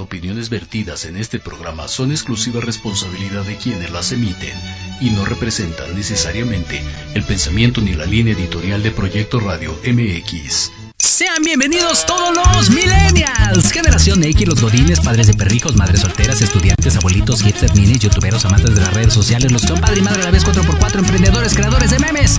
opiniones vertidas en este programa son exclusiva responsabilidad de quienes las emiten y no representan necesariamente el pensamiento ni la línea editorial de Proyecto Radio MX. Sean bienvenidos todos los millennials, generación X, los godines, padres de perrijos, madres solteras, estudiantes, abuelitos, hipsters, minis, youtuberos, amantes de las redes sociales, los que son padre y madre a la vez 4x4, emprendedores, creadores de memes.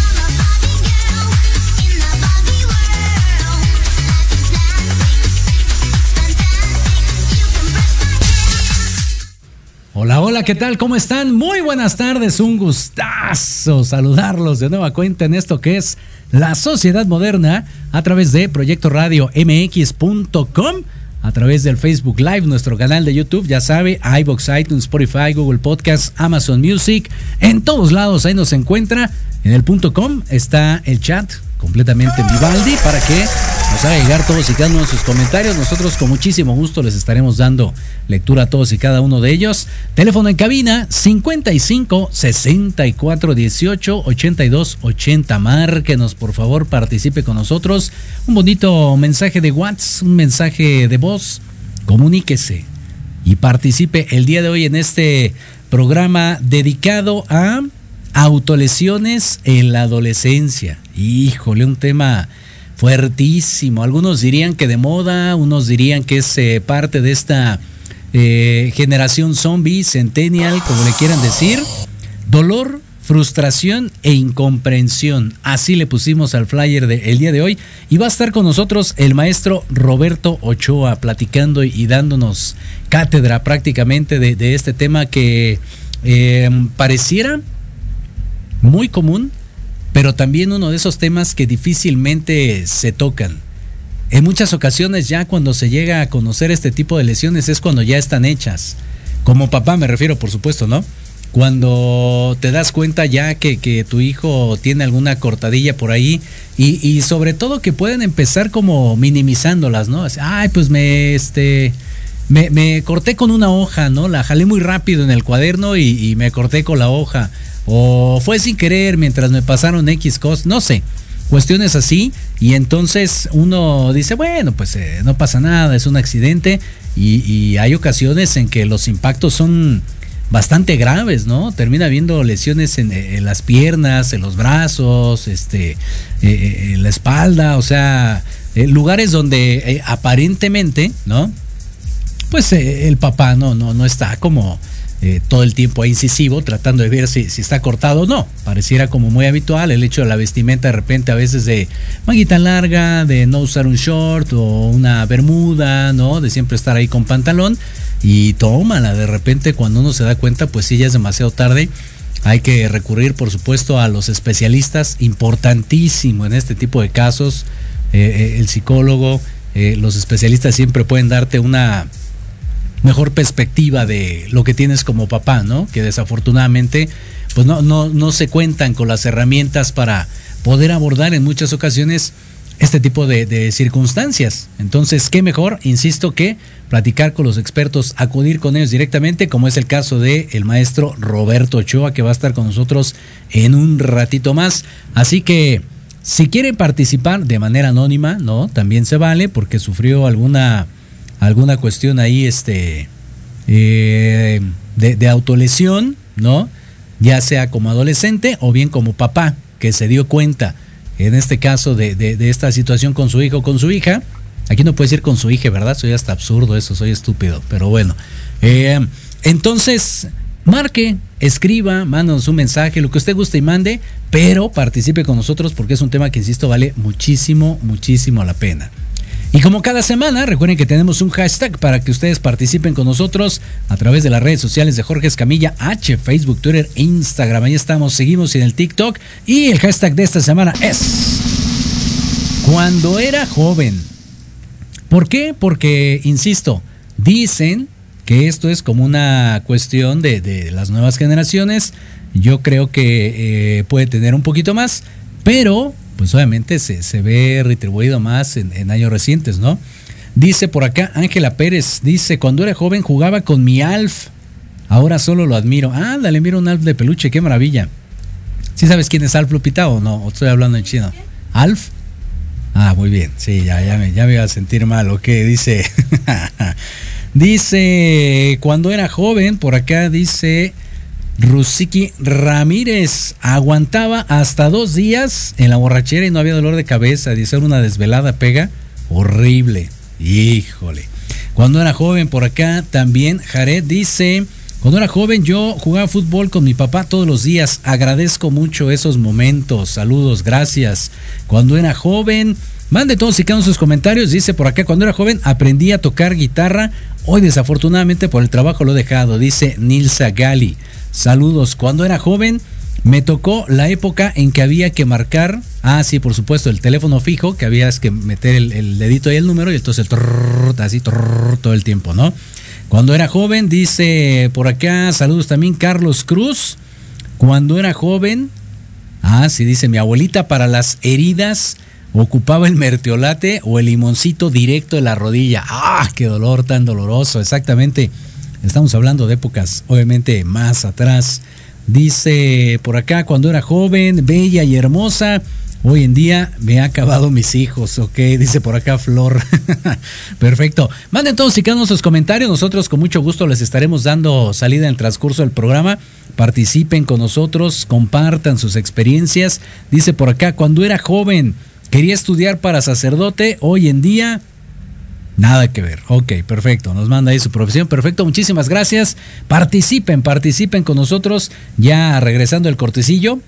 ¿Qué tal? ¿Cómo están? Muy buenas tardes, un gustazo saludarlos de nueva cuenta en esto que es la sociedad moderna a través de Proyecto Radio MX.com, a través del Facebook Live, nuestro canal de YouTube, ya sabe, iBox, iTunes, Spotify, Google Podcast, Amazon Music, en todos lados ahí nos encuentra. En el punto com está el chat completamente en Vivaldi para que nos haga llegar todos y cada uno de sus comentarios. Nosotros con muchísimo gusto les estaremos dando lectura a todos y cada uno de ellos. Teléfono en cabina 55 64 18 82 80. Márquenos, por favor, participe con nosotros. Un bonito mensaje de WhatsApp, un mensaje de voz. Comuníquese y participe el día de hoy en este programa dedicado a autolesiones en la adolescencia. Híjole, un tema fuertísimo. Algunos dirían que de moda, unos dirían que es eh, parte de esta eh, generación zombie, centennial, como le quieran decir. Dolor, frustración e incomprensión. Así le pusimos al flyer del día de hoy. Y va a estar con nosotros el maestro Roberto Ochoa platicando y dándonos cátedra prácticamente de, este tema que eh, pareciera muy común, pero también uno de esos temas que difícilmente se tocan. En muchas ocasiones ya cuando se llega a conocer este tipo de lesiones es cuando ya están hechas. Como papá me refiero, por supuesto, ¿no? Cuando te das cuenta ya que, tu hijo tiene alguna cortadilla por ahí y, y, sobre todo que pueden empezar como minimizándolas, ¿no? Ay, pues me, este, me, corté con una hoja, ¿no? La jalé muy rápido en el cuaderno y, me corté con la hoja o fue sin querer mientras me pasaron X cosas, no sé, cuestiones así y entonces uno dice, bueno, pues eh, no pasa nada, es un accidente y, hay ocasiones en que los impactos son bastante graves, ¿no? Termina habiendo lesiones en, las piernas, en los brazos, este, eh, eh, en la espalda, o sea, lugares donde aparentemente, ¿no? Pues el papá no, no, no está como eh, todo el tiempo incisivo, tratando de ver si, si, está cortado o no. Pareciera como muy habitual el hecho de la vestimenta de repente a veces de manguita larga, de no usar un short o una bermuda, ¿no? De siempre estar ahí con pantalón y tómala. De repente cuando uno se da cuenta, pues sí, ya es demasiado tarde. Hay que recurrir, por supuesto, a los especialistas, importantísimo en este tipo de casos. Eh, eh, el psicólogo, los especialistas siempre pueden darte una mejor perspectiva de lo que tienes como papá, ¿no? Que desafortunadamente pues no, no, no se cuentan con las herramientas para poder abordar en muchas ocasiones este tipo de, circunstancias. Entonces, ¿qué mejor? Insisto que platicar con los expertos, acudir con ellos directamente, como es el caso de el maestro Roberto Ochoa, que va a estar con nosotros en un ratito más. Así que, si quiere participar de manera anónima, ¿no? También se vale, porque sufrió alguna alguna cuestión ahí este, eh, de, autolesión, ¿no? Ya sea como adolescente o bien como papá, que se dio cuenta, en este caso, de, de, esta situación con su hijo o con su hija. Aquí no puede decir con su hija, ¿verdad? Soy hasta absurdo eso, soy estúpido, pero bueno. Eh, entonces, marque, escriba, mándanos un mensaje, lo que usted guste y mande, pero participe con nosotros porque es un tema que, insisto, vale muchísimo, muchísimo la pena. Y como cada semana, recuerden que tenemos un hashtag para que ustedes participen con nosotros a través de las redes sociales de Jorge Escamilla H, Facebook, Twitter e Instagram. Ahí estamos, seguimos en el TikTok. Y el hashtag de esta semana es Cuando era joven. ¿Por qué? Porque, insisto, dicen que esto es como una cuestión de, las nuevas generaciones yo creo que eh, puede tener un poquito más, pero pues obviamente se, ve retribuido más en, años recientes, ¿no? Dice por acá Ángela Pérez, dice, cuando era joven jugaba con mi Alf, ahora solo lo admiro. Ah, dale, mira un Alf de peluche, qué maravilla. ¿Sí sabes quién es Alf Lupita o no? estoy hablando en chino? ¿Alf? Ah, muy bien, sí, ya, ya, me, ya me iba a sentir mal, ok, dice... dice, cuando era joven, por acá dice... Rusiki Ramírez aguantaba hasta dos días en la borrachera y no había dolor de cabeza. Dice una desvelada pega horrible. Híjole. Cuando era joven por acá también Jared dice, cuando era joven yo jugaba fútbol con mi papá todos los días. Agradezco mucho esos momentos. Saludos, gracias. Cuando era joven, mande todos y cada sus comentarios. Dice por acá, cuando era joven aprendí a tocar guitarra. Hoy desafortunadamente por el trabajo lo he dejado. Dice Nilsa Gali. Saludos. Cuando era joven, me tocó la época en que había que marcar, ah, sí, por supuesto, el teléfono fijo, que había que meter el, dedito y el número y entonces el así todo el tiempo, ¿no? Cuando era joven, dice por acá, saludos también Carlos Cruz. Cuando era joven, ah, sí, dice mi abuelita para las heridas ocupaba el mertiolate o el limoncito directo de la rodilla. Ah, qué dolor tan doloroso, exactamente. Estamos hablando de épocas, obviamente, más atrás. Dice por acá, cuando era joven, bella y hermosa, hoy en día me ha acabado mis hijos, ok, dice por acá Flor. Perfecto. Manden todos y cada sus comentarios, nosotros con mucho gusto les estaremos dando salida en el transcurso del programa. Participen con nosotros, compartan sus experiencias. Dice por acá, cuando era joven, quería estudiar para sacerdote, hoy en día Nada que ver. Ok, perfecto. Nos manda ahí su profesión. Perfecto, muchísimas gracias. Participen, participen con nosotros. Ya regresando el cortecillo,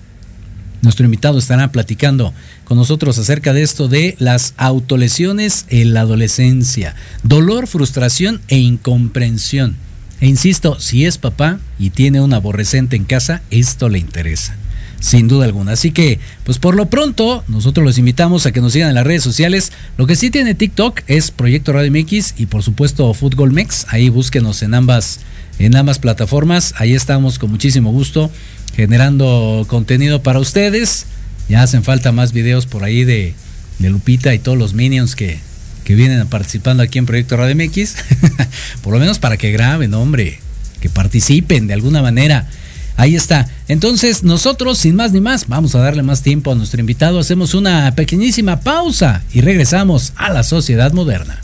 nuestro invitado estará platicando con nosotros acerca de esto de las autolesiones en la adolescencia. Dolor, frustración e incomprensión. E insisto, si es papá y tiene un aborrecente en casa, esto le interesa sin duda alguna. Así que, pues por lo pronto, nosotros los invitamos a que nos sigan en las redes sociales. Lo que sí tiene TikTok es Proyecto Radio MX y por supuesto Fútbol. Ahí búsquenos en ambas, en ambas plataformas. Ahí estamos con muchísimo gusto generando contenido para ustedes. Ya hacen falta más videos por ahí de, de Lupita y todos los minions que, que vienen participando aquí en Proyecto Radio MX. por lo menos para que graben, hombre, que participen de alguna manera. Ahí está. Entonces, nosotros, sin más ni más, vamos a darle más tiempo a nuestro invitado. Hacemos una pequeñísima pausa y regresamos a la sociedad moderna.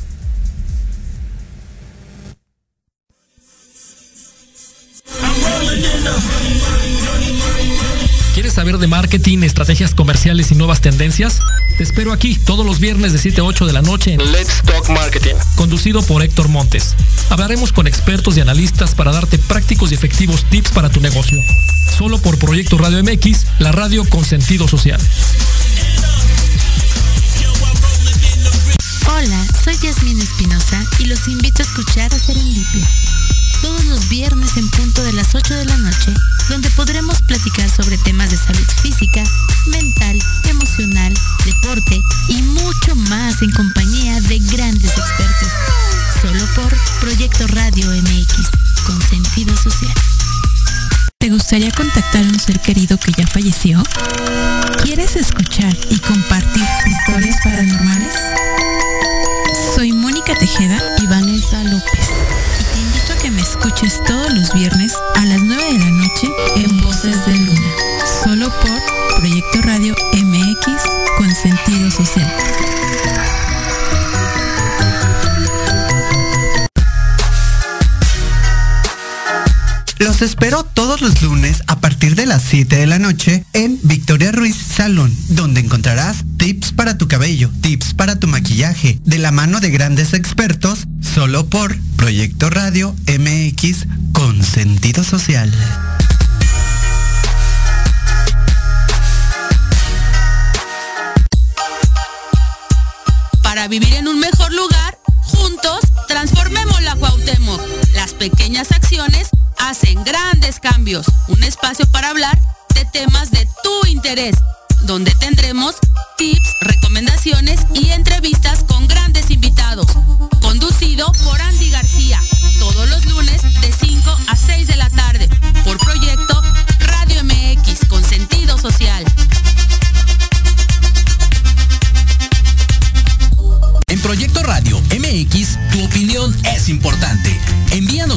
¿Quieres saber de marketing, estrategias comerciales y nuevas tendencias? Te espero aquí todos los viernes de 7 a 8 de la noche en Let's Talk Marketing, conducido por Héctor Montes. Hablaremos con expertos y analistas para darte prácticos y efectivos tips para tu negocio. Solo por Proyecto Radio MX, la radio con sentido social. Hola, soy Yasmin Espinosa y los invito a escuchar a Serendipia todos los viernes en punto de las 8 de la noche, donde podremos platicar sobre temas de salud física, mental, emocional, deporte y mucho más en compañía de grandes expertos. Solo por Proyecto Radio MX, con sentido social. ¿Te gustaría contactar a un ser querido que ya falleció? ¿Quieres escuchar y compartir historias paranormales? Soy Mónica Tejeda y Vanessa López me escuches todos los viernes a las 9 de la noche en Voces de Luna, solo por Proyecto Radio MX con sentido social. Los espero todos los lunes a partir de las 7 de la noche en Victoria Ruiz Salón, donde encontrarás tips para tu cabello, tips para tu maquillaje, de la mano de grandes expertos, solo por Proyecto Radio MX con sentido social. Para vivir en un mejor lugar, juntos transformemos la Cuauhtémoc. Las pequeñas acciones hacen grandes cambios. Un espacio para hablar de temas de tu interés, donde tendremos tips, recomendaciones y entrevistas con grandes invitados. Conducido por Andy García, todos los lunes de 5 a 6 de la tarde, por proyecto Radio MX con sentido social. En Proyecto Radio MX, tu opinión es importante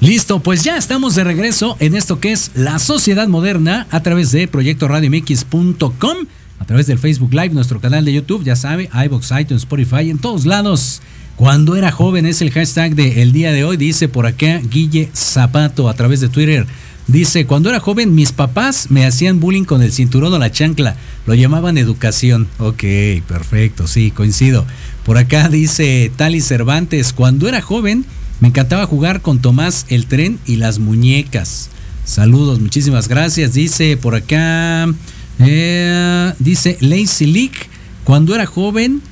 Listo, pues ya estamos de regreso en esto que es la sociedad moderna a través de proyecto radiomx.com, a través del Facebook Live, nuestro canal de YouTube, ya sabe, iBox, iTunes, Spotify, en todos lados. Cuando era joven es el hashtag del día de hoy, dice por acá Guille Zapato a través de Twitter. Dice, cuando era joven mis papás me hacían bullying con el cinturón o la chancla, lo llamaban educación. Ok, perfecto, sí, coincido. Por acá dice Tali Cervantes, cuando era joven me encantaba jugar con Tomás el tren y las muñecas. Saludos, muchísimas gracias. Dice por acá, eh, dice Lazy Leak, cuando era joven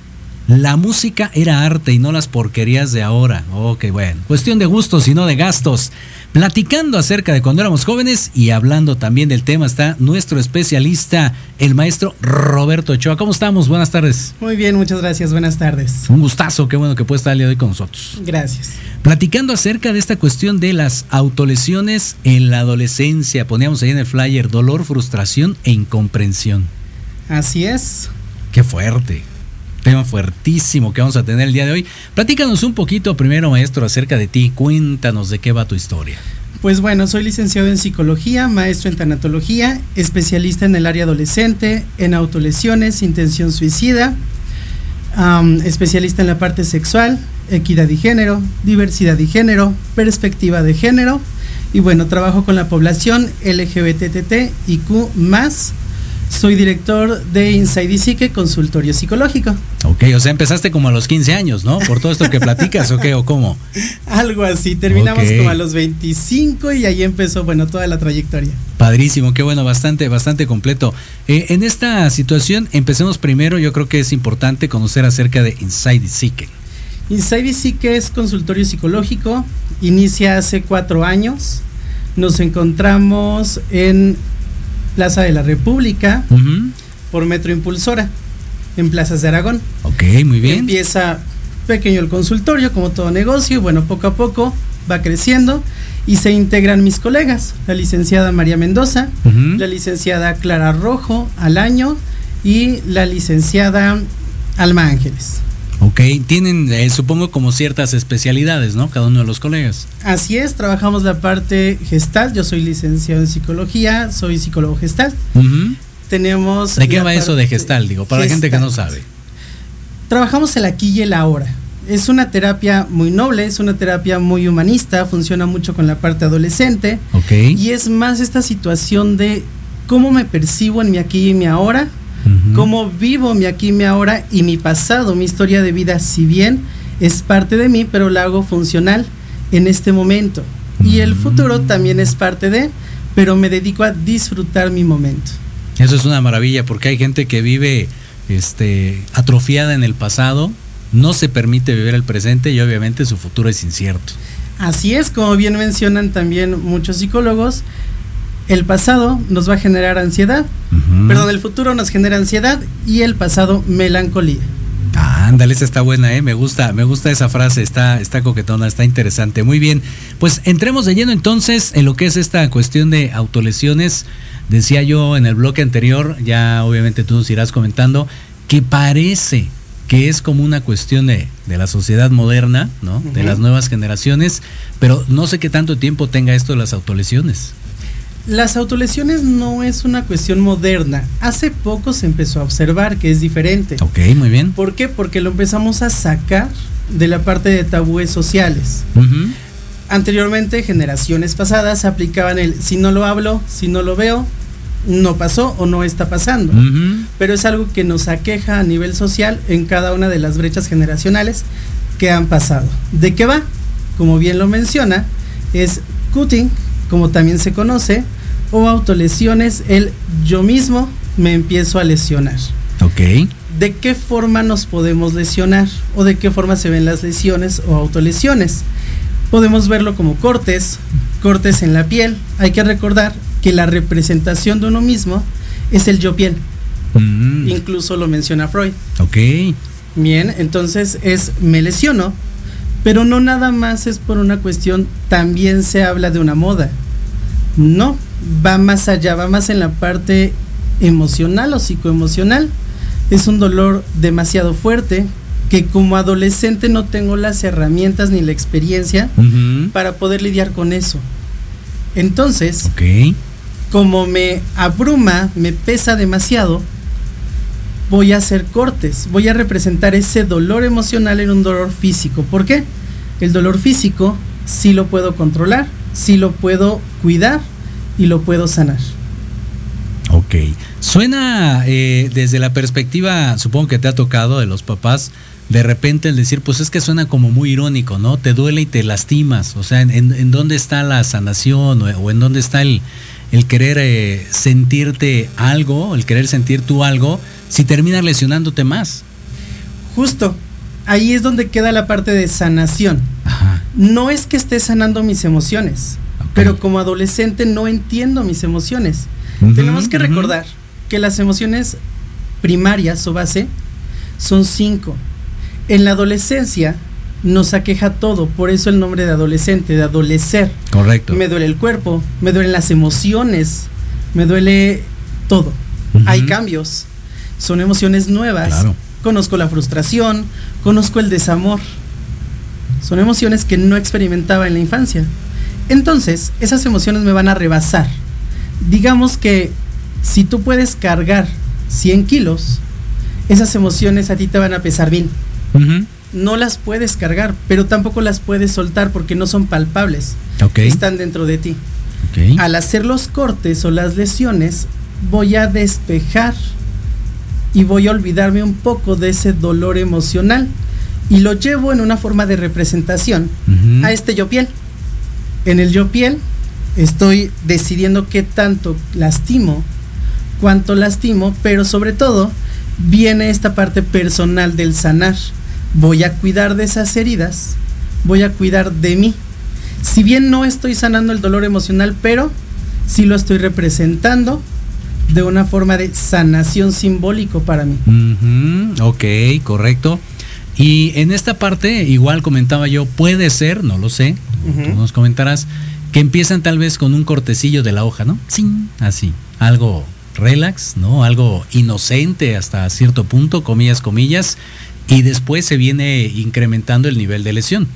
la música era arte y no las porquerías de ahora. Ok, bueno. Cuestión de gustos y no de gastos. Platicando acerca de cuando éramos jóvenes y hablando también del tema está nuestro especialista, el maestro Roberto Ochoa. ¿Cómo estamos? Buenas tardes. Muy bien, muchas gracias. Buenas tardes. Un gustazo, qué bueno que puedes estar el día de hoy con nosotros. Gracias. Platicando acerca de esta cuestión de las autolesiones en la adolescencia. Poníamos ahí en el flyer dolor, frustración e incomprensión. Así es. Qué fuerte tema fuertísimo que vamos a tener el día de hoy. Platícanos un poquito primero, maestro, acerca de ti. Cuéntanos de qué va tu historia. Pues bueno, soy licenciado en psicología, maestro en tanatología, especialista en el área adolescente, en autolesiones, intención suicida, especialista en la parte sexual, equidad y género, diversidad y género, perspectiva de género. Y bueno, trabajo con la población LGBTT y Q soy director de Inside Psique, consultorio psicológico. Ok, o sea, empezaste como a los 15 años, ¿no? Por todo esto que platicas, ¿o qué? ¿O cómo? Algo así, terminamos como a los 25 y ahí empezó, bueno, toda la trayectoria. Padrísimo, qué bueno, bastante, bastante completo. Eh, en esta situación, empecemos primero, yo creo que es importante conocer acerca de Inside Psique. Inside Psique es consultorio psicológico, inicia hace cuatro años. Nos encontramos en Plaza de la República, por Metro Impulsora, en Plazas de Aragón. Ok, muy bien. Empieza pequeño el consultorio, como todo negocio, bueno, poco a poco va creciendo y se integran mis colegas, la licenciada María Mendoza, la licenciada Clara Rojo al año y la licenciada Alma Ángeles. Ok, tienen, eh, supongo, como ciertas especialidades, ¿no? Cada uno de los colegas. Así es, trabajamos la parte gestal. Yo soy licenciado en psicología, soy psicólogo gestal. Tenemos. ¿De qué va eso de gestal? Digo, para la gente que no sabe. Trabajamos el aquí y el ahora. Es una terapia muy noble, es una terapia muy humanista, funciona mucho con la parte adolescente. Ok. Y es más esta situación de cómo me percibo en mi aquí y mi ahora cómo vivo mi aquí, mi ahora y mi pasado, mi historia de vida, si bien es parte de mí, pero la hago funcional en este momento. Y el futuro también es parte de, pero me dedico a disfrutar mi momento. Eso es una maravilla porque hay gente que vive este, atrofiada en el pasado, no se permite vivir el presente y obviamente su futuro es incierto. Así es, como bien mencionan también muchos psicólogos, el pasado nos va a generar ansiedad, perdón, el futuro nos genera ansiedad y el pasado melancolía. ándale, esa está buena, ¿eh? me gusta, me gusta esa frase, está, está coquetona, está interesante. Muy bien, pues entremos de lleno entonces en lo que es esta cuestión de autolesiones. Decía yo en el bloque anterior, ya obviamente tú nos irás comentando, que parece que es como una cuestión de, la sociedad moderna, ¿no? De las nuevas generaciones, pero no sé qué tanto tiempo tenga esto de las autolesiones. Las autolesiones no es una cuestión moderna. Hace poco se empezó a observar que es diferente. Ok, muy bien. ¿Por qué? Porque lo empezamos a sacar de la parte de tabúes sociales. Anteriormente, generaciones pasadas aplicaban el si no lo hablo, si no lo veo, no pasó o no está pasando. Pero es algo que nos aqueja a nivel social en cada una de las brechas generacionales que han pasado. ¿De qué va? Como bien lo menciona, es cutting, como también se conoce, o autolesiones, el yo mismo me empiezo a lesionar. Ok. ¿De qué forma nos podemos lesionar? ¿O de qué forma se ven las lesiones o autolesiones? Podemos verlo como cortes, cortes en la piel. Hay que recordar que la representación de uno mismo es el yo piel. Mm. Incluso lo menciona Freud. Ok. Bien, entonces es me lesiono, pero no nada más es por una cuestión, también se habla de una moda. No, va más allá, va más en la parte emocional o psicoemocional. Es un dolor demasiado fuerte que como adolescente no tengo las herramientas ni la experiencia para poder lidiar con eso. Entonces, como me abruma, me pesa demasiado, voy a hacer cortes, voy a representar ese dolor emocional en un dolor físico. ¿Por qué? El dolor físico sí lo puedo controlar, sí lo puedo cuidar y lo puedo sanar. Ok. Suena eh, desde la perspectiva, supongo que te ha tocado de los papás, de repente el decir, pues es que suena como muy irónico, ¿no? Te duele y te lastimas. O sea, ¿en, en- en dónde está la sanación o, o en dónde está el, el querer eh, sentirte algo, el querer sentir tú algo, si terminas lesionándote más? Justo, ahí es donde queda la parte de sanación. No es que esté sanando mis emociones, pero como adolescente no entiendo mis emociones. Tenemos que recordar que las emociones primarias o base son cinco. En la adolescencia nos aqueja todo, por eso el nombre de adolescente, de adolecer. Correcto. Me duele el cuerpo, me duelen las emociones, me duele todo. Hay cambios, son emociones nuevas. Claro. Conozco la frustración, conozco el desamor. Son emociones que no experimentaba en la infancia. Entonces, esas emociones me van a rebasar. Digamos que si tú puedes cargar 100 kilos, esas emociones a ti te van a pesar bien. No las puedes cargar, pero tampoco las puedes soltar porque no son palpables. Están dentro de ti. Al hacer los cortes o las lesiones, voy a despejar y voy a olvidarme un poco de ese dolor emocional y lo llevo en una forma de representación a este yo piel. En el yo piel estoy decidiendo qué tanto lastimo, cuánto lastimo, pero sobre todo viene esta parte personal del sanar. Voy a cuidar de esas heridas, voy a cuidar de mí. Si bien no estoy sanando el dolor emocional, pero sí lo estoy representando de una forma de sanación simbólico para mí. Ok, correcto. Y en esta parte, igual comentaba yo, puede ser, no lo sé, tú nos comentarás, que empiezan tal vez con un cortecillo de la hoja, ¿no? Sí, así, algo relax, ¿no? Algo inocente hasta cierto punto, comillas, comillas, y después se viene incrementando el nivel de lesión.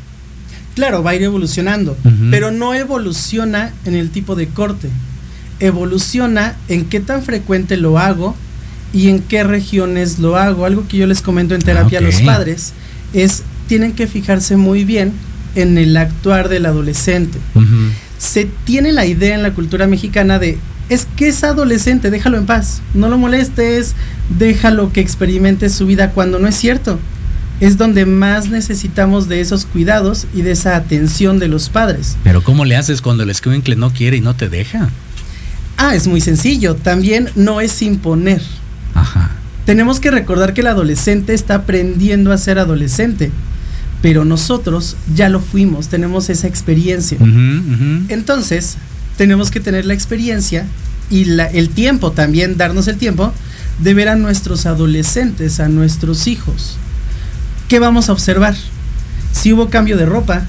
Claro, va a ir evolucionando, pero no evoluciona en el tipo de corte. Evoluciona en qué tan frecuente lo hago y en qué regiones lo hago. Algo que yo les comento en terapia Ah, a los padres es tienen que fijarse muy bien en el actuar del adolescente. Se tiene la idea en la cultura mexicana de es que es adolescente, déjalo en paz, no lo molestes, déjalo que experimente su vida cuando no es cierto. Es donde más necesitamos de esos cuidados y de esa atención de los padres. Pero ¿cómo le haces cuando el escuincle no quiere y no te deja? Ah, es muy sencillo, también no es imponer. Ajá. Tenemos que recordar que el adolescente está aprendiendo a ser adolescente, pero nosotros ya lo fuimos, tenemos esa experiencia. Entonces, tenemos que tener la experiencia y la- el tiempo también, darnos el tiempo de ver a nuestros adolescentes, a nuestros hijos. ¿Qué vamos a observar? Si hubo cambio de ropa,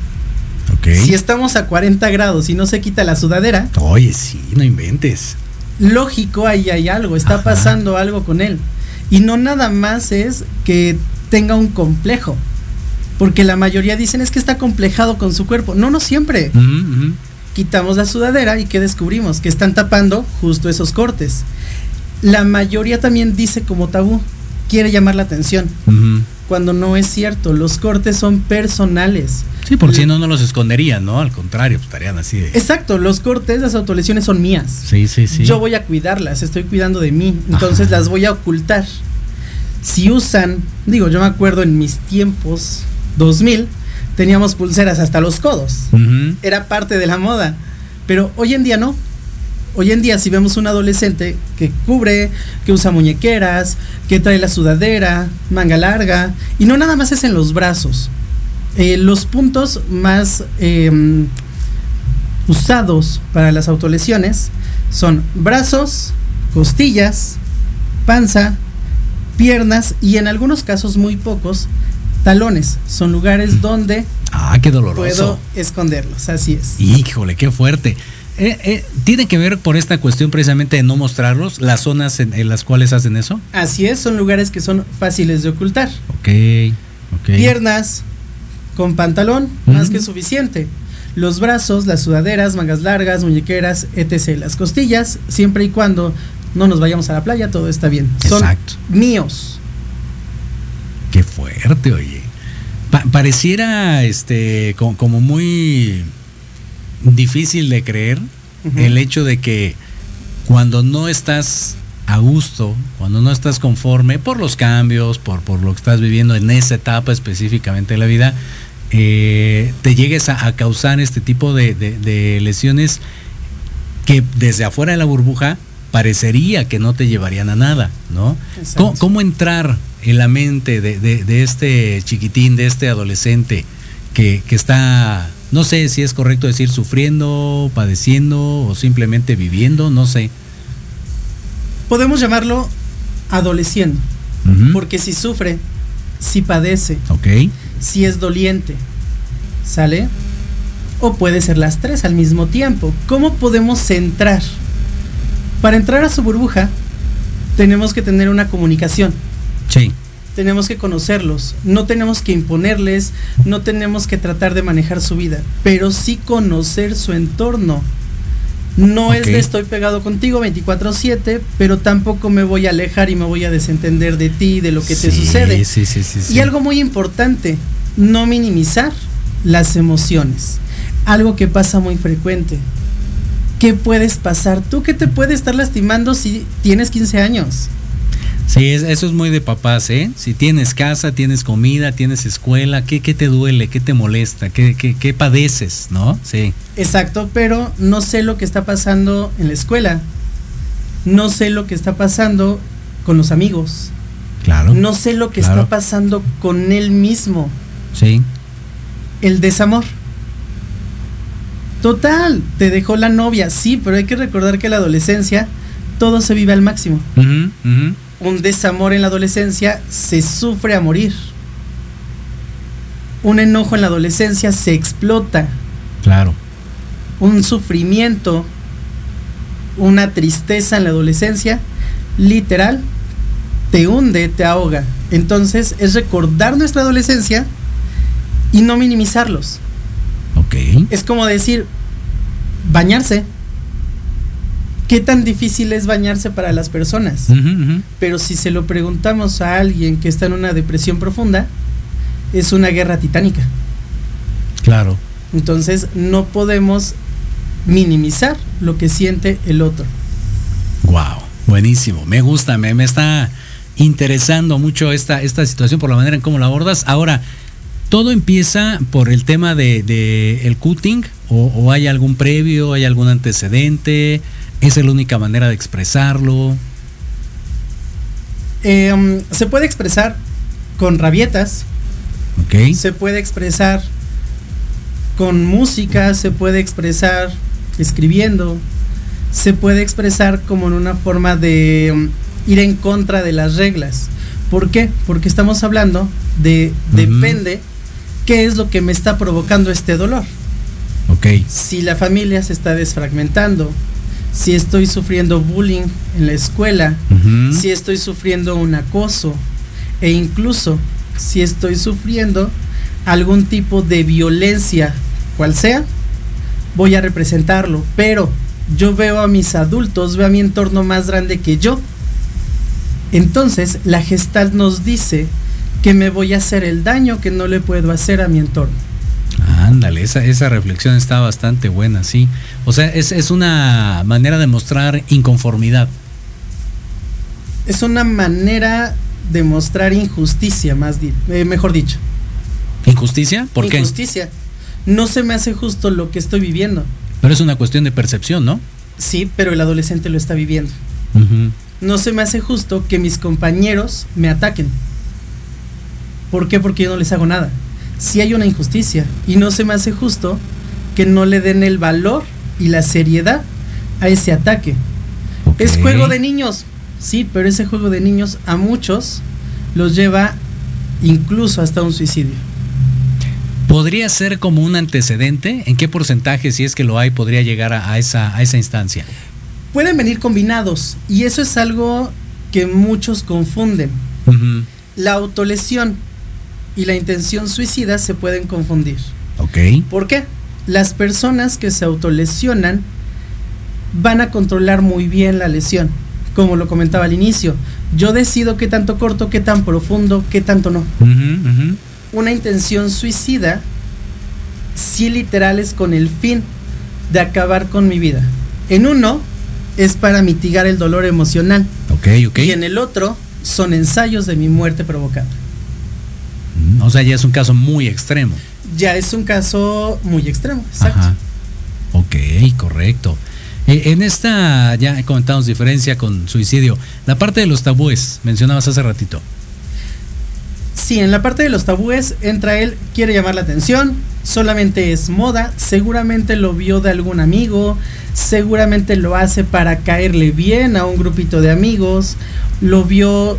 si estamos a 40 grados y no se quita la sudadera, Oye, sí, no inventes. Lógico ahí hay algo, está Ajá. pasando algo con él. Y no nada más es que tenga un complejo. Porque la mayoría dicen es que está complejado con su cuerpo. No, no siempre. Quitamos la sudadera y ¿qué descubrimos? Que están tapando justo esos cortes. La mayoría también dice como tabú, quiere llamar la atención. Cuando no es cierto, los cortes son personales. Sí, por si no, no los esconderían, ¿no? Al contrario, pues, estarían así de... Exacto, los cortes, las autolesiones son mías. Sí, sí, sí. Yo voy a cuidarlas, estoy cuidando de mí, entonces Ajá. las voy a ocultar. Si usan, digo, yo me acuerdo en mis tiempos 2000, teníamos pulseras hasta los codos. Era parte de la moda, pero hoy en día no. Hoy en día si vemos un adolescente que cubre, que usa muñequeras, que trae la sudadera, manga larga, y no nada más es en los brazos. Eh, los puntos más em, usados para las autolesiones son brazos, costillas, panza, piernas y en algunos casos muy pocos, talones. Son lugares donde ah, qué doloroso. puedo esconderlos, así es. Híjole, qué fuerte. Eh, eh, ¿Tiene que ver por esta cuestión precisamente de no mostrarlos, las zonas en, las cuales hacen eso? Así es, son lugares que son fáciles de ocultar. Ok, ok. Piernas con pantalón, más que suficiente. Los brazos, las sudaderas, mangas largas, muñequeras, etc. Las costillas, siempre y cuando no nos vayamos a la playa, todo está bien. Son míos. Qué fuerte, oye. pareciera este como muy difícil de creer el hecho de que cuando no estás a gusto, cuando no estás conforme por los cambios, por, por lo que estás viviendo en esa etapa específicamente de la vida, eh, te llegues a, causar este tipo de, lesiones que desde afuera de la burbuja parecería que no te llevarían a nada, ¿no? ¿Cómo, entrar en la mente de, este chiquitín, de este adolescente que, que está no sé si es correcto decir sufriendo, padeciendo o simplemente viviendo, no sé. Podemos llamarlo adoleciendo, porque si sufre, si padece, si es doliente, ¿sale? O puede ser las tres al mismo tiempo. ¿Cómo podemos entrar? Para entrar a su burbuja, tenemos que tener una comunicación. Sí tenemos que conocerlos, no tenemos que imponerles, no tenemos que tratar de manejar su vida, pero sí conocer su entorno. No es de estoy pegado contigo 24/7, pero tampoco me voy a alejar y me voy a desentender de ti, de lo que te sucede. y algo muy importante, no minimizar las emociones. Algo que pasa muy frecuente. ¿Qué puedes pasar? ¿Tú qué te puede estar lastimando si tienes 15 años? Sí, eso es muy de papás, ¿eh? Si tienes casa, tienes comida, tienes escuela, ¿qué, qué te duele? ¿Qué te molesta? ¿Qué, qué, qué padeces? ¿No? Sí. Exacto, pero no sé lo que está pasando en la escuela. No sé lo que está pasando con los amigos. Claro. No sé lo que está pasando con él mismo. Sí. El desamor. Total, te dejó la novia, sí, pero hay que recordar que la adolescencia todo se vive al máximo un desamor en la adolescencia se sufre a morir. Un enojo en la adolescencia se explota. Claro. Un sufrimiento, una tristeza en la adolescencia, literal, te hunde, te ahoga. Entonces es recordar nuestra adolescencia y no minimizarlos. Ok. Es como decir, bañarse qué tan difícil es bañarse para las personas. Pero si se lo preguntamos a alguien que está en una depresión profunda, es una guerra titánica. Claro. Entonces no podemos minimizar lo que siente el otro. Wow, buenísimo. Me gusta, me, me está interesando mucho esta, esta situación por la manera en cómo la abordas. Ahora, ¿todo empieza por el tema de, el cutting? O, ¿O, hay algún previo, hay algún antecedente? ¿Es la única manera de expresarlo? Em, se puede expresar con rabietas. Se puede expresar con música, se puede expresar escribiendo, se puede expresar como en una forma de em, ir en contra de las reglas. ¿Por qué? Porque estamos hablando de depende qué es lo que me está provocando este dolor. Ok. Si la familia se está desfragmentando, si estoy sufriendo bullying en la escuela, si estoy sufriendo un acoso e incluso si estoy sufriendo algún tipo de violencia, cual sea, voy a representarlo. Pero yo veo a mis adultos, veo a mi entorno más grande que yo. Entonces la gestal nos dice que me voy a hacer el daño que no le puedo hacer a mi entorno. Ándale, esa, esa reflexión está bastante buena, sí. O sea, es, una manera de mostrar inconformidad. Es una manera de mostrar injusticia, más eh, mejor dicho. ¿Injusticia? ¿Por qué? Injusticia. No se me hace justo lo que estoy viviendo. Pero es una cuestión de percepción, ¿no? Sí, pero el adolescente lo está viviendo. No se me hace justo que mis compañeros me ataquen. ¿Por qué? Porque yo no les hago nada si hay una injusticia y no se me hace justo que no le den el valor y la seriedad a ese ataque. Es juego de niños, sí, pero ese juego de niños a muchos los lleva incluso hasta un suicidio. ¿Podría ser como un antecedente? ¿En qué porcentaje, si es que lo hay, podría llegar a, esa, a esa instancia? Pueden venir combinados y eso es algo que muchos confunden. La autolesión y la intención suicida se pueden confundir. Ok. ¿Por qué? Las personas que se autolesionan van a controlar muy bien la lesión. Como lo comentaba al inicio, yo decido qué tanto corto, qué tan profundo, qué tanto no. Una intención suicida, sí literal es con el fin de acabar con mi vida. En uno es para mitigar el dolor emocional. Ok, ok. Y en el otro son ensayos de mi muerte provocada. O sea, ya es un caso muy extremo. Ya es un caso muy extremo, exacto. Ajá. Ok, correcto. Eh, en esta, ya comentamos diferencia con suicidio, la parte de los tabúes, mencionabas hace ratito. Sí, en la parte de los tabúes entra él, quiere llamar la atención, solamente es moda, seguramente lo vio de algún amigo, seguramente lo hace para caerle bien a un grupito de amigos, lo vio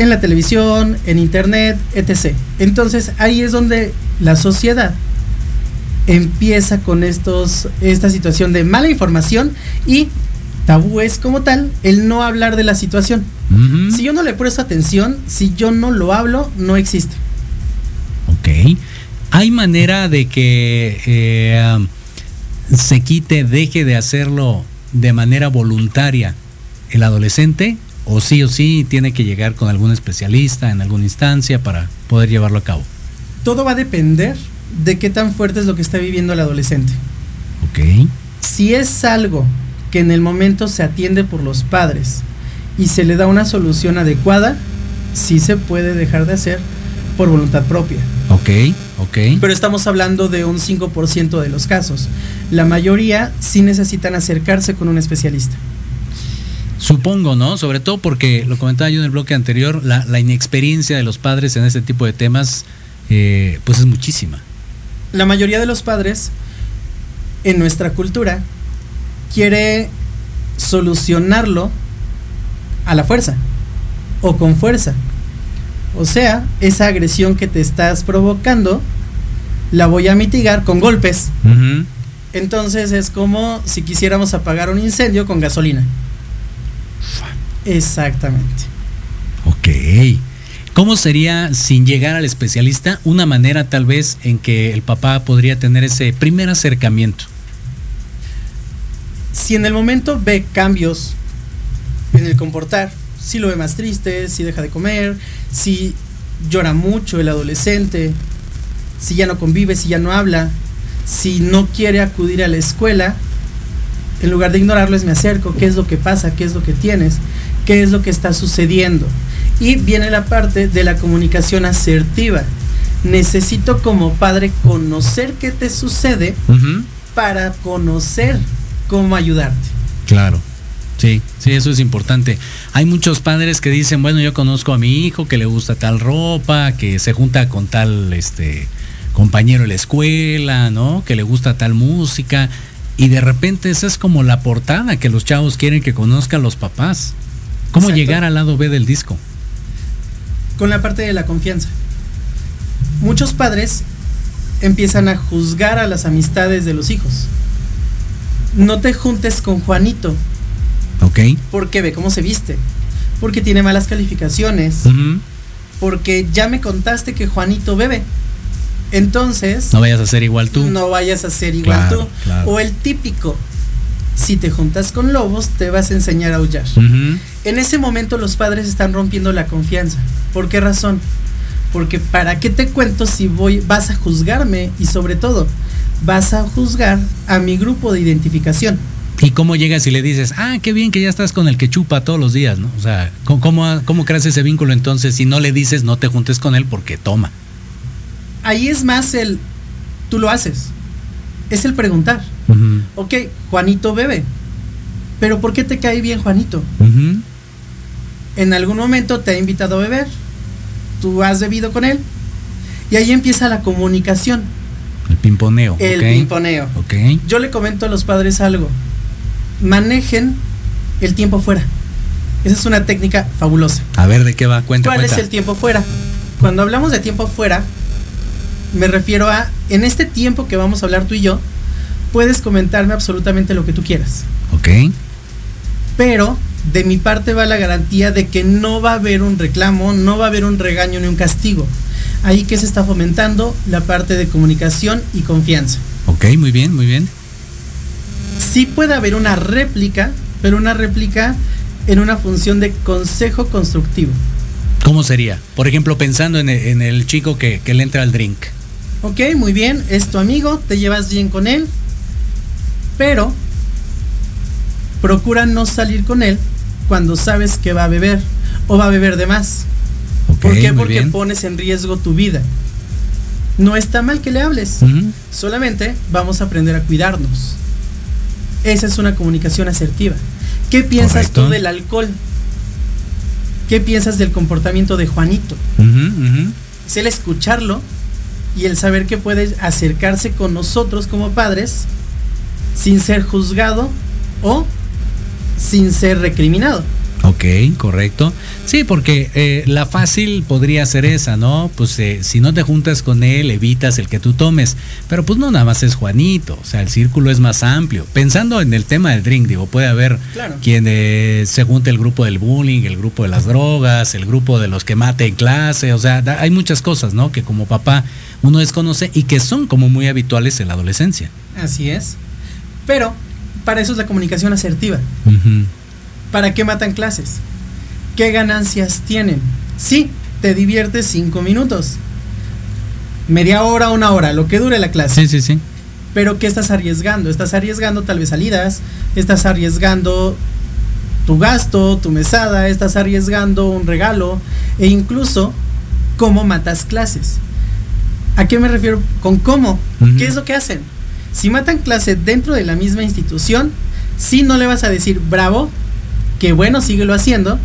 en la televisión, en internet, etc. Entonces ahí es donde la sociedad empieza con estos, esta situación de mala información y tabúes como tal el no hablar de la situación. Si yo no le presto atención, si yo no lo hablo, no existe. Ok. ¿Hay manera de que eh, se quite, deje de hacerlo de manera voluntaria el adolescente? ¿O sí o sí tiene que llegar con algún especialista en alguna instancia para poder llevarlo a cabo? Todo va a depender de qué tan fuerte es lo que está viviendo el adolescente. Ok. Si es algo que en el momento se atiende por los padres y se le da una solución adecuada, sí se puede dejar de hacer por voluntad propia. Ok, ok. Pero estamos hablando de un 5% de los casos. La mayoría sí necesitan acercarse con un especialista. Supongo, ¿no? Sobre todo porque, lo comentaba yo en el bloque anterior, la, inexperiencia de los padres en este tipo de temas, eh, pues es muchísima la mayoría de los padres en nuestra cultura quiere solucionarlo a la fuerza o con fuerza. O sea, esa agresión que te estás provocando la voy a mitigar con golpes. Entonces es como si quisiéramos apagar un incendio con gasolina. Exactamente. Ok. ¿Cómo sería, sin llegar al especialista, una manera tal vez en que el papá podría tener ese primer acercamiento? Si en el momento ve cambios en el comportar, si lo ve más triste, si deja de comer, si llora mucho el adolescente, si ya no convive, si ya no habla, si no quiere acudir a la escuela, en lugar de ignorarlo es me acerco, qué es lo que pasa, qué es lo que tienes, qué es lo que está sucediendo. Y viene la parte de la comunicación asertiva. Necesito como padre conocer qué te sucede para conocer cómo ayudarte. Claro. Sí, sí, eso es importante. Hay muchos padres que dicen, bueno, yo conozco a mi hijo que le gusta tal ropa, que se junta con tal este compañero en la escuela, ¿no? Que le gusta tal música y de repente esa es como la portada que los chavos quieren que conozcan los papás. ¿Cómo llegar al lado B del disco? con la parte de la confianza. Muchos padres empiezan a juzgar a las amistades de los hijos. No te juntes con Juanito. Ok. Porque ve cómo se viste. Porque tiene malas calificaciones. Porque ya me contaste que Juanito bebe. Entonces. No vayas a ser igual tú. No vayas a ser igual tú. O el típico si te juntas con lobos, te vas a enseñar a aullar. En ese momento los padres están rompiendo la confianza. ¿Por qué razón? Porque ¿para qué te cuento si voy, vas a juzgarme y sobre todo vas a juzgar a mi grupo de identificación? ¿Y cómo llegas y le dices, ah, qué bien que ya estás con el que chupa todos los días, ¿no? O sea, ¿cómo, cómo creas ese vínculo entonces si no le dices no te juntes con él porque toma? Ahí es más el, tú lo haces, es el preguntar. Ok, Juanito bebe. Pero ¿por qué te cae bien Juanito? En algún momento te ha invitado a beber. Tú has bebido con él. Y ahí empieza la comunicación. El pimponeo. El pimponeo. Ok. Yo le comento a los padres algo. Manejen el tiempo fuera. Esa es una técnica fabulosa. A ver, ¿de qué va? Cuenta, ¿Cuál es el tiempo fuera? Cuando hablamos de tiempo fuera, me refiero a, en este tiempo que vamos a hablar tú y yo, puedes comentarme absolutamente lo que tú quieras. Ok. Pero de mi parte va la garantía de que no va a haber un reclamo, no va a haber un regaño ni un castigo. Ahí que se está fomentando la parte de comunicación y confianza. Ok, muy bien, muy bien. Sí puede haber una réplica, pero una réplica en una función de consejo constructivo. ¿Cómo sería? Por ejemplo, pensando en el, chico que, que le entra al drink. Ok, muy bien, es tu amigo, te llevas bien con él, pero procura no salir con él cuando sabes que va a beber o va a beber de más. ¿Por qué? Porque pones en riesgo tu vida. No está mal que le hables, solamente vamos a aprender a cuidarnos. Esa es una comunicación asertiva. ¿Qué piensas tú del alcohol? ¿Qué piensas del comportamiento de Juanito? Es el escucharlo y el saber que puede acercarse con nosotros como padres sin ser juzgado o sin ser recriminado. Ok, correcto. Sí, porque eh, la fácil podría ser esa, ¿no? Pues eh, si no te juntas con él, evitas el que tú tomes. Pero pues no nada más es Juanito, o sea, el círculo es más amplio. Pensando en el tema del drink, digo, puede haber quien eh, se junte el grupo del bullying, el grupo de las drogas, el grupo de los que mate en clase, o sea, hay muchas cosas, ¿no? Que como papá uno desconoce y que son como muy habituales en la adolescencia. Así es. Pero para eso es la comunicación asertiva. ¿Para qué matan clases? ¿Qué ganancias tienen? Sí, te diviertes cinco minutos. Media hora, una hora, lo que dure la clase. Sí, sí, sí. Pero ¿qué estás arriesgando? Estás arriesgando tal vez salidas, estás arriesgando tu gasto, tu mesada, estás arriesgando un regalo e incluso cómo matas clases. ¿A qué me refiero con cómo? ¿Qué es lo que hacen? Si matan clase dentro de la misma institución, sí no le vas a decir bravo, que bueno, síguelo haciendo,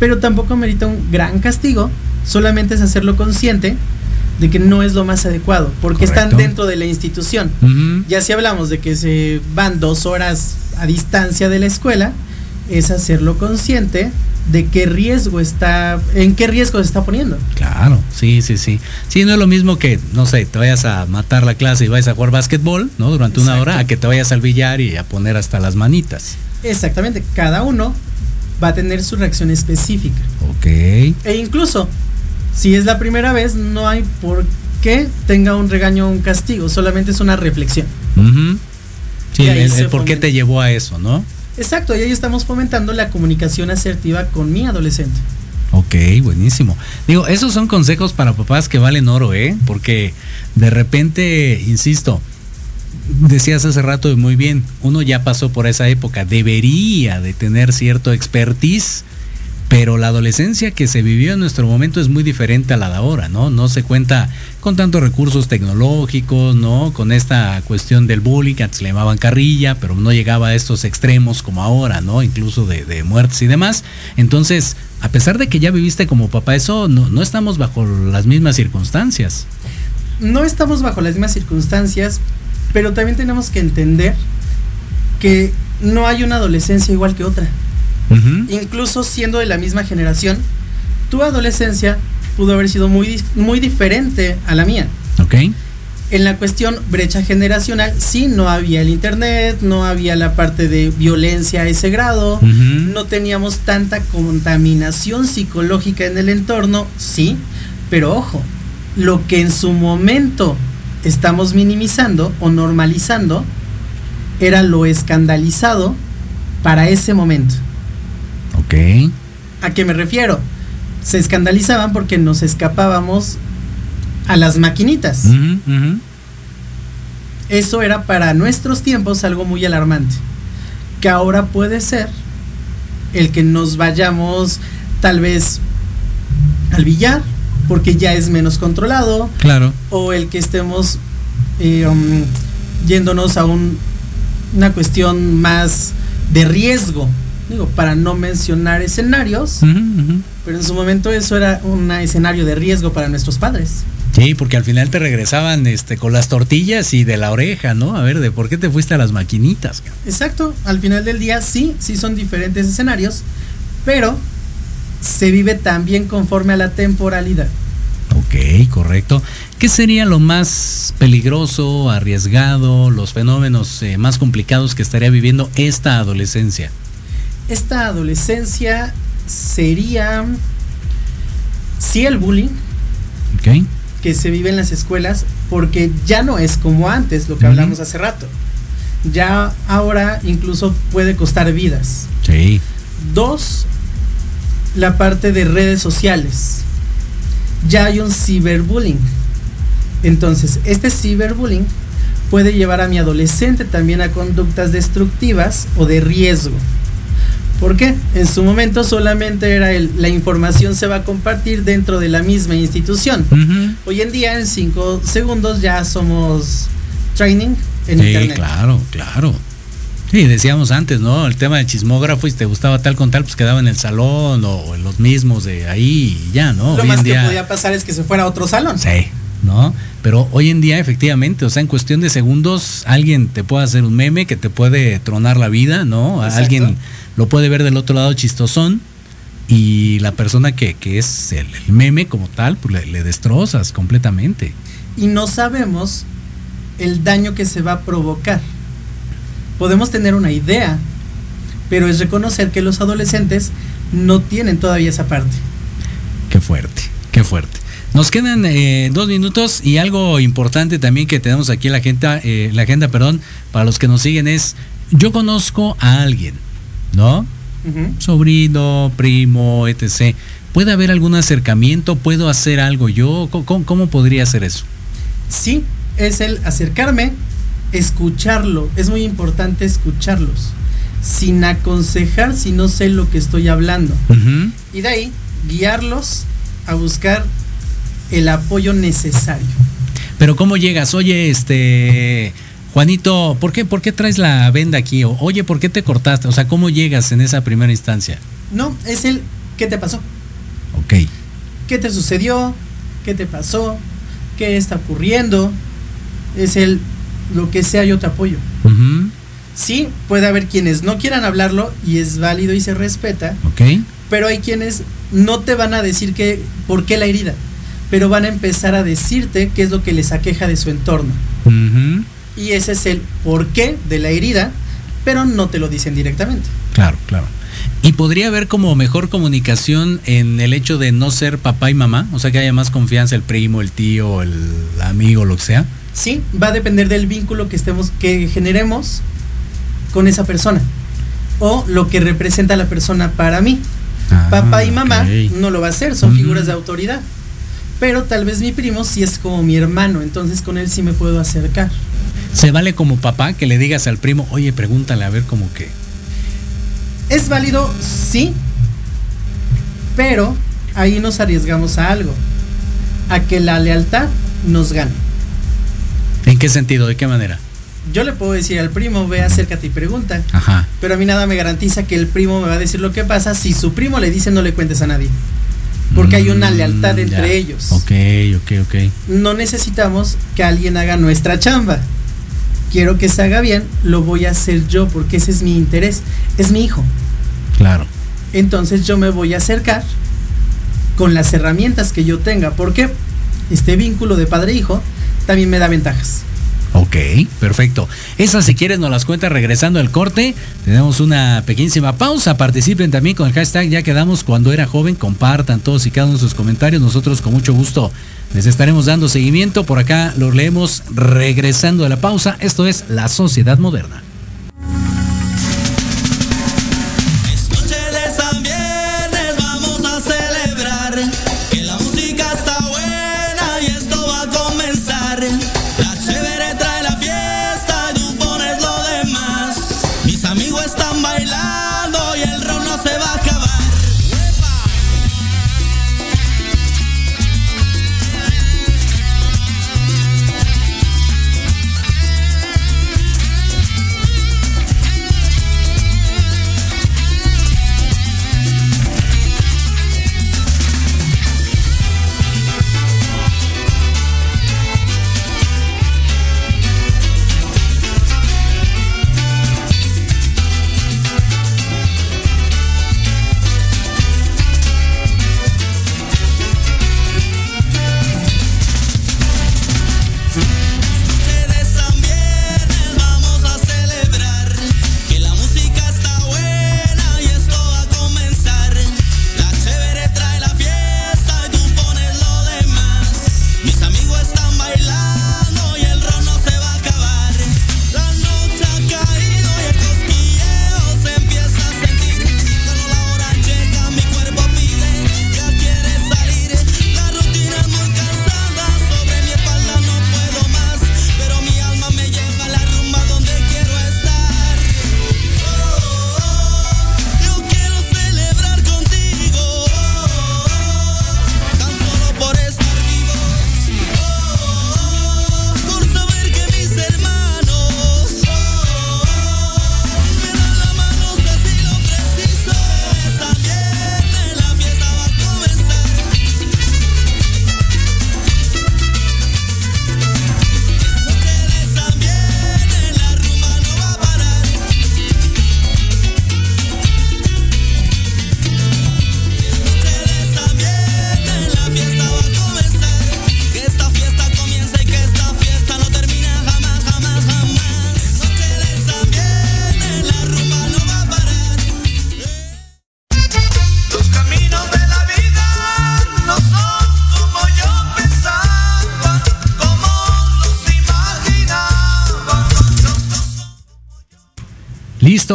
pero tampoco merita un gran castigo, solamente es hacerlo consciente de que no es lo más adecuado, porque están dentro de la institución. Ya si hablamos de que se van dos horas a distancia de la escuela, es hacerlo consciente de qué riesgo está, en qué riesgo se está poniendo. Claro, sí, sí, sí. Sí, no es lo mismo que, no sé, te vayas a matar la clase y vayas a jugar básquetbol, ¿no? Durante una hora, a que te vayas al billar y a poner hasta las manitas. Exactamente, cada uno va a tener su reacción específica. Ok. E incluso, si es la primera vez, no hay por qué tenga un regaño o un castigo, solamente es una reflexión. Sí, el por qué te llevó a eso, ¿no? Exacto, y ahí estamos fomentando la comunicación asertiva con mi adolescente. Ok, buenísimo. Digo, esos son consejos para papás que valen oro, ¿eh? Porque de repente, insisto, decías hace rato muy bien, uno ya pasó por esa época, debería de tener cierto expertise pero la adolescencia que se vivió en nuestro momento es muy diferente a la de ahora, ¿no? No se cuenta con tantos recursos tecnológicos, ¿no? Con esta cuestión del bullying, que antes le llamaban carrilla, pero no llegaba a estos extremos como ahora, ¿no? Incluso de, muertes y demás. Entonces, a pesar de que ya viviste como papá, eso no, no estamos bajo las mismas circunstancias. No estamos bajo las mismas circunstancias, pero también tenemos que entender que no hay una adolescencia igual que otra incluso siendo de la misma generación, tu adolescencia pudo haber sido muy, muy diferente a la mía. Ok. En la cuestión brecha generacional, sí, no había el internet, no había la parte de violencia a ese grado, no teníamos tanta contaminación psicológica en el entorno, sí, pero ojo, lo que en su momento estamos minimizando o normalizando era lo escandalizado para ese momento. Ok. ¿A qué me refiero? Se escandalizaban porque nos escapábamos a las maquinitas. Eso era para nuestros tiempos algo muy alarmante. Que ahora puede ser el que nos vayamos tal vez al billar, porque ya es menos controlado. Claro. O el que estemos eh, um, yéndonos a una cuestión más de riesgo digo, para no mencionar escenarios, pero en su momento eso era un escenario de riesgo para nuestros padres. Sí, porque al final te regresaban este, con las tortillas y de la oreja, ¿no? A ver, ¿de por qué te fuiste a las maquinitas? Exacto, al final del día sí, sí son diferentes escenarios, pero se vive también conforme a la temporalidad. Ok, correcto. ¿Qué sería lo más peligroso, arriesgado, los fenómenos eh, más complicados que estaría viviendo esta adolescencia? Esta adolescencia sería, sí, el bullying. Que se vive en las escuelas porque ya no es como antes, lo que hablamos hace rato. Ya ahora incluso puede costar vidas. Sí. Dos, la parte de redes sociales. Ya hay un ciberbullying. Entonces, este ciberbullying puede llevar a mi adolescente también a conductas destructivas o de riesgo. ¿Por qué? En su momento solamente era el, la información se va a compartir dentro de la misma institución. Hoy en día en cinco segundos ya somos training en sí, internet. Claro, claro. Sí, decíamos antes, ¿no? El tema del chismógrafo y si te gustaba tal con tal, pues quedaba en el salón o en los mismos de ahí y ya, ¿no? Lo hoy más que podía pasar es que se fuera a otro salón. Sí, ¿no? Pero hoy en día, efectivamente, o sea, en cuestión de segundos, alguien te puede hacer un meme que te puede tronar la vida, ¿no? Exacto. Alguien lo puede ver del otro lado chistosón y la persona que, que es el, el, meme como tal, pues le, le, destrozas completamente. Y no sabemos el daño que se va a provocar. Podemos tener una idea, pero es reconocer que los adolescentes no tienen todavía esa parte. Qué fuerte, qué fuerte. Nos quedan eh, dos minutos y algo importante también que tenemos aquí en la agenda, eh, la agenda, perdón, para los que nos siguen es, yo conozco a alguien, ¿no? Uh -huh. Sobrino, primo, etc. ¿Puede haber algún acercamiento? ¿Puedo hacer algo yo? ¿Cómo, cómo podría hacer eso? Sí, es el acercarme, escucharlo. Es muy importante escucharlos. Sin aconsejar si no sé lo que estoy hablando. Uh -huh. Y de ahí, guiarlos a buscar el apoyo necesario. Pero ¿cómo llegas? Oye, este Juanito, ¿por qué, ¿por qué traes la venda aquí? O, Oye, ¿por qué te cortaste? O sea, ¿cómo llegas en esa primera instancia? No, es el ¿qué te pasó? Ok. ¿Qué te sucedió? ¿Qué te pasó? ¿Qué está ocurriendo? Es el lo que sea yo te apoyo. Uh -huh. Sí, puede haber quienes no quieran hablarlo y es válido y se respeta. Ok. Pero hay quienes no te van a decir que por qué la herida pero van a empezar a decirte qué es lo que les aqueja de su entorno. Uh -huh. Y ese es el porqué de la herida, pero no te lo dicen directamente. Claro, claro. ¿Y podría haber como mejor comunicación en el hecho de no ser papá y mamá? O sea, que haya más confianza el primo, el tío, el amigo, lo que sea. Sí, va a depender del vínculo que estemos, que generemos con esa persona. O lo que representa la persona para mí. Ah, papá y mamá okay. no lo va a hacer, son uh -huh. figuras de autoridad pero tal vez mi primo sí es como mi hermano, entonces con él sí me puedo acercar. ¿Se vale como papá que le digas al primo, oye, pregúntale a ver cómo que... Es válido, sí, pero ahí nos arriesgamos a algo, a que la lealtad nos gane. ¿En qué sentido? ¿De qué manera? Yo le puedo decir al primo, ve, acércate y pregunta. Ajá. Pero a mí nada me garantiza que el primo me va a decir lo que pasa. Si su primo le dice, no le cuentes a nadie porque hay una lealtad entre ya. ellos. Ok, ok, ok. No necesitamos que alguien haga nuestra chamba. Quiero que se haga bien, lo voy a hacer yo porque ese es mi interés. Es mi hijo. Claro. Entonces yo me voy a acercar con las herramientas que yo tenga, porque este vínculo de padre-hijo también me da ventajas. Ok, perfecto. Esas si quieres nos las cuentas regresando al corte. Tenemos una pequeñísima pausa. Participen también con el hashtag Ya quedamos cuando era joven. Compartan todos y cada uno de sus comentarios. Nosotros con mucho gusto les estaremos dando seguimiento. Por acá lo leemos regresando a la pausa. Esto es La Sociedad Moderna.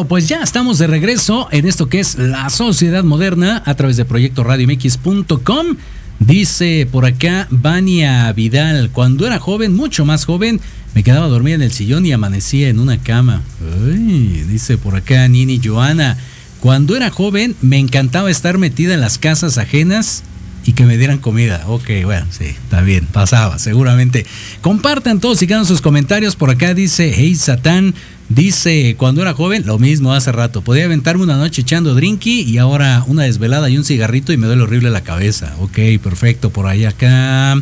Pues ya estamos de regreso en esto que es la sociedad moderna a través de proyecto radiomx.com. Dice por acá Vania Vidal, cuando era joven, mucho más joven, me quedaba dormida en el sillón y amanecía en una cama. dice por acá Nini Joana, cuando era joven me encantaba estar metida en las casas ajenas y que me dieran comida. Ok, bueno, sí, está bien, pasaba, seguramente. Compartan todos y cada sus comentarios. Por acá dice, hey Satán, dice, cuando era joven, lo mismo hace rato. Podía aventarme una noche echando drinky y ahora una desvelada y un cigarrito y me duele horrible la cabeza. Ok, perfecto, por ahí acá.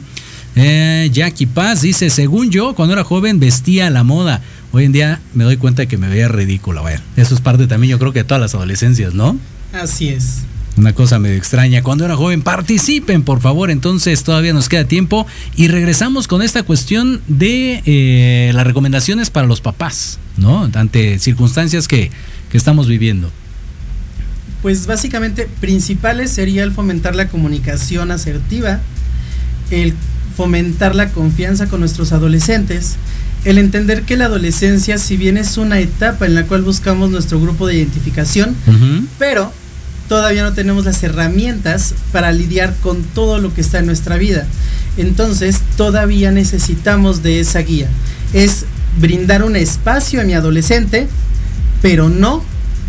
Eh, Jackie Paz dice, según yo, cuando era joven vestía la moda. Hoy en día me doy cuenta de que me veía ridícula. Bueno, eso es parte también, yo creo que de todas las adolescencias, ¿no? Así es. Una cosa medio extraña. Cuando era joven, participen, por favor. Entonces todavía nos queda tiempo. Y regresamos con esta cuestión de eh, las recomendaciones para los papás, ¿no? Ante circunstancias que, que estamos viviendo. Pues básicamente, principales sería el fomentar la comunicación asertiva, el fomentar la confianza con nuestros adolescentes, el entender que la adolescencia, si bien es una etapa en la cual buscamos nuestro grupo de identificación, pero todavía no tenemos las herramientas para lidiar con todo lo que está en nuestra vida. Entonces, todavía necesitamos de esa guía. Es brindar un espacio a mi adolescente, pero no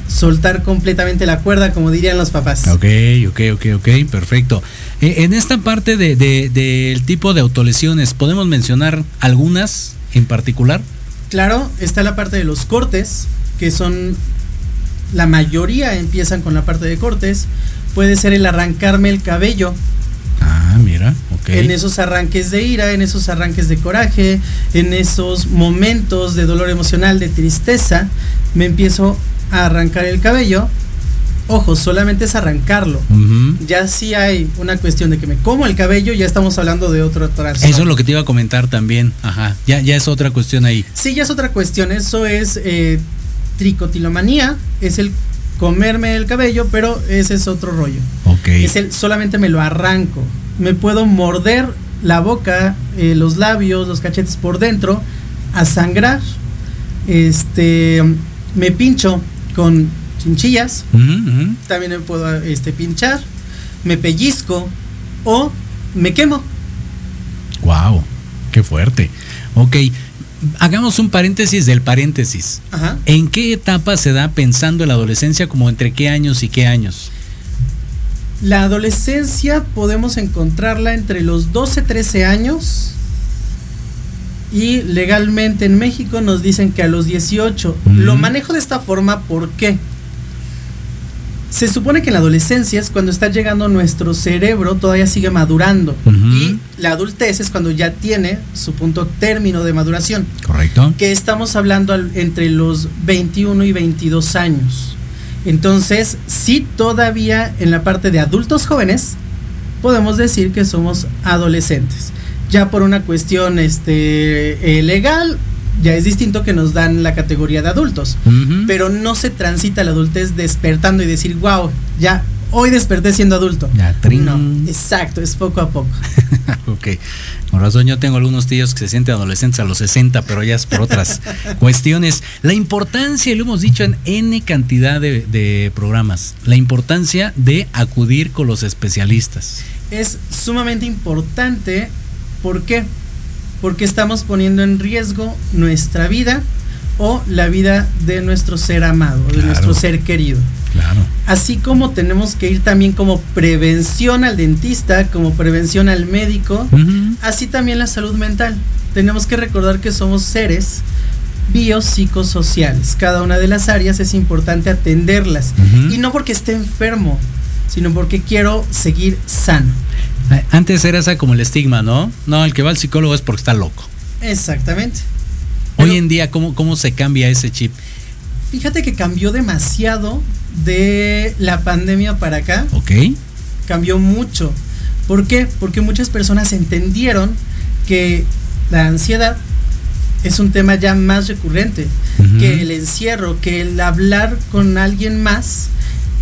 soltar completamente la cuerda, como dirían los papás. Ok, ok, ok, ok, perfecto. Eh, en esta parte del de, tipo de autolesiones, ¿podemos mencionar algunas en particular? Claro, está la parte de los cortes, que son la mayoría empiezan con la parte de cortes. Puede ser el arrancarme el cabello. Ah, mira, ok. En esos arranques de ira, en esos arranques de coraje, en esos momentos de dolor emocional, de tristeza, me empiezo a arrancar el cabello. Ojo, solamente es arrancarlo. Ya si hay una cuestión de que me como el cabello, ya estamos hablando de otro trazo. Eso es lo que te iba a comentar también. Ajá. Ya, ya es otra cuestión ahí. Sí, ya es otra cuestión. Eso es eh, tricotilomanía es el comerme el cabello, pero ese es otro rollo. Ok. Es el solamente me lo arranco. Me puedo morder la boca, eh, los labios, los cachetes por dentro, a sangrar. Este, me pincho con chinchillas. También me puedo este, pinchar. Me pellizco o me quemo. Wow, qué fuerte. Ok, hagamos un paréntesis del paréntesis. ¿En qué etapa se da pensando en la adolescencia como entre qué años y qué años? La adolescencia podemos encontrarla entre los 12, 13 años y legalmente en México nos dicen que a los 18. Lo manejo de esta forma, ¿por qué? Se supone que en la adolescencia es cuando está llegando nuestro cerebro, todavía sigue madurando. Y la adultez es cuando ya tiene su punto término de maduración. Correcto. Que estamos hablando entre los 21 y 22 años. Entonces, sí, todavía en la parte de adultos jóvenes, podemos decir que somos adolescentes. Ya por una cuestión este, eh, legal, ya es distinto que nos dan la categoría de adultos, pero no se transita la adultez despertando y decir, wow, ya hoy desperté siendo adulto. Ya, no, exacto, es poco a poco. ok, con razón yo tengo algunos tíos que se sienten adolescentes a los 60, pero ya es por otras cuestiones. La importancia, lo hemos dicho en N cantidad de, de programas, la importancia de acudir con los especialistas. Es sumamente importante, ¿por qué? porque estamos poniendo en riesgo nuestra vida o la vida de nuestro ser amado, de nuestro ser querido. Claro. Así como tenemos que ir también como prevención al dentista, como prevención al médico, así también la salud mental. Tenemos que recordar que somos seres biopsicosociales. Cada una de las áreas es importante atenderlas. Y no porque esté enfermo, sino porque quiero seguir sano. Antes era esa como el estigma, ¿no? No, el que va al psicólogo es porque está loco. Exactamente. Hoy en día, ¿cómo, ¿cómo se cambia ese chip? Fíjate que cambió demasiado de la pandemia para acá. Ok. Cambió mucho. ¿Por qué? Porque muchas personas entendieron que la ansiedad es un tema ya más recurrente, que el encierro, que el hablar con alguien más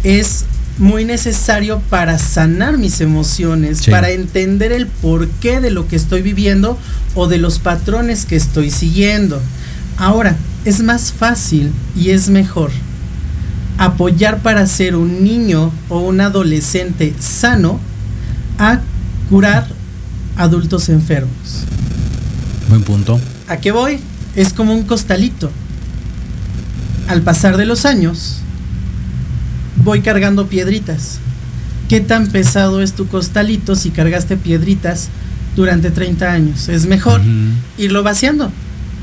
es muy necesario para sanar mis emociones, para entender el porqué de lo que estoy viviendo o de los patrones que estoy siguiendo. Ahora, es más fácil y es mejor apoyar para ser un niño o un adolescente sano a curar adultos enfermos. Buen punto. ¿A qué voy? Es como un costalito. Al pasar de los años, voy cargando piedritas. ¿Qué tan pesado es tu costalito si cargaste piedritas durante 30 años? Es mejor irlo vaciando.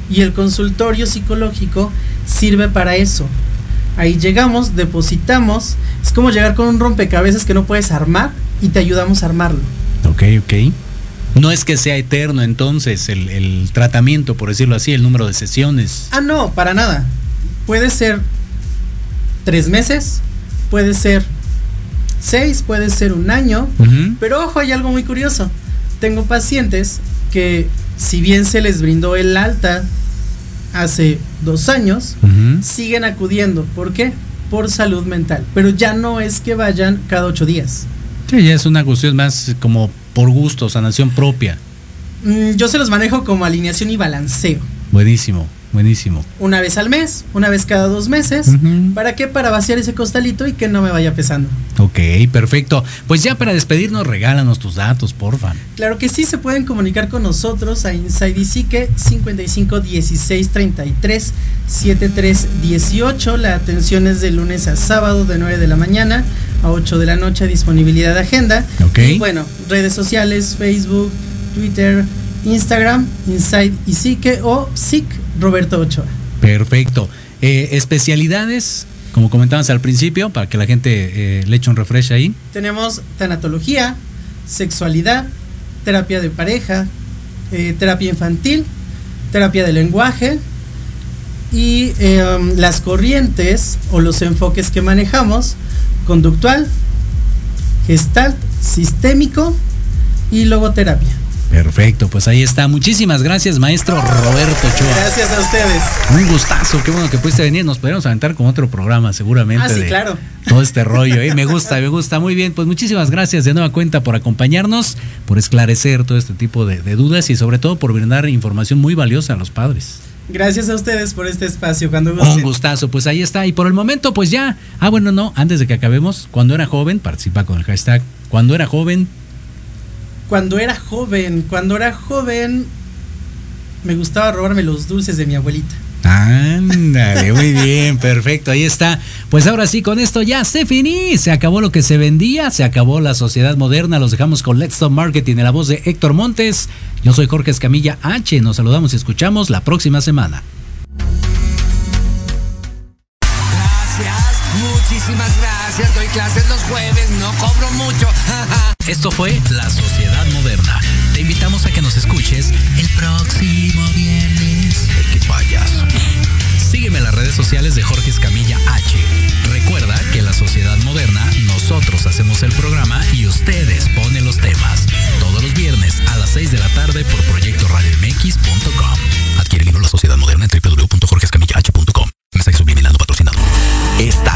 Y el consultorio psicológico sirve para eso. Ahí llegamos, depositamos. Es como llegar con un rompecabezas que no puedes armar y te ayudamos a armarlo. Ok, ok. No es que sea eterno entonces el, el, tratamiento, por decirlo así, el número de sesiones. Ah, no, para nada. Puede ser tres meses, puede ser seis, puede ser un año. Pero ojo, hay algo muy curioso. Tengo pacientes que si bien se les brindó el alta hace dos años, siguen acudiendo. ¿Por qué? Por salud mental. Pero ya no es que vayan cada ocho días. Sí, ya es una cuestión más como por gusto, sanación propia. Mm, yo se los manejo como alineación y balanceo. Buenísimo. Buenísimo. Una vez al mes, una vez cada dos meses. ¿Para qué? Para vaciar ese costalito y que no me vaya pesando. Ok, perfecto. Pues ya para despedirnos, regálanos tus datos, porfa. Claro que sí, se pueden comunicar con nosotros a Inside y Psique 55 16 33 73 18. La atención es de lunes a sábado de 9 de la mañana a 8 de la noche, disponibilidad de agenda. Ok. Y bueno, redes sociales, Facebook, Twitter, Instagram, Inside y Psique o Psic Roberto Ochoa. Perfecto. Eh, especialidades, como comentabas al principio, para que la gente eh, le eche un refresh ahí. Tenemos tanatología, sexualidad, terapia de pareja, eh, terapia infantil, terapia de lenguaje y um, las corrientes o los enfoques que manejamos, conductual, gestalt, sistémico y logoterapia. Perfecto, pues ahí está. Muchísimas gracias, maestro Roberto Ochoa. Gracias a ustedes. Un gustazo, qué bueno que pudiste venir. Nos podríamos aventar con otro programa, seguramente. Ah, sí, claro. Todo este rollo, ¿eh? Me gusta, me gusta. Muy bien, pues muchísimas gracias de nueva cuenta por acompañarnos, por esclarecer todo este tipo de, de dudas y sobre todo por brindar información muy valiosa a los padres. Gracias a ustedes por este espacio. Cuando gusten. Un gustazo, pues ahí está. Y por el momento, pues ya. Ah, bueno, no, antes de que acabemos, cuando era joven, participa con el hashtag. Cuando era joven, cuando era joven, cuando era joven, me gustaba robarme los dulces de mi abuelita. Ándale, muy bien, perfecto, ahí está. Pues ahora sí, con esto ya se finí, se acabó lo que se vendía, se acabó la sociedad moderna, los dejamos con Let's Stop Marketing en la voz de Héctor Montes. Yo soy Jorge Escamilla H, nos saludamos y escuchamos la próxima semana. Clases los jueves, no cobro mucho. Esto fue La Sociedad Moderna. Te invitamos a que nos escuches el próximo viernes. ¡Qué payaso! Sígueme en las redes sociales de Jorge Escamilla H. Recuerda que en La Sociedad Moderna nosotros hacemos el programa y ustedes ponen los temas. Todos los viernes a las 6 de la tarde por proyectoradiomx.com. Adquiere el libro La Sociedad Moderna en www.jorgescamillah.com.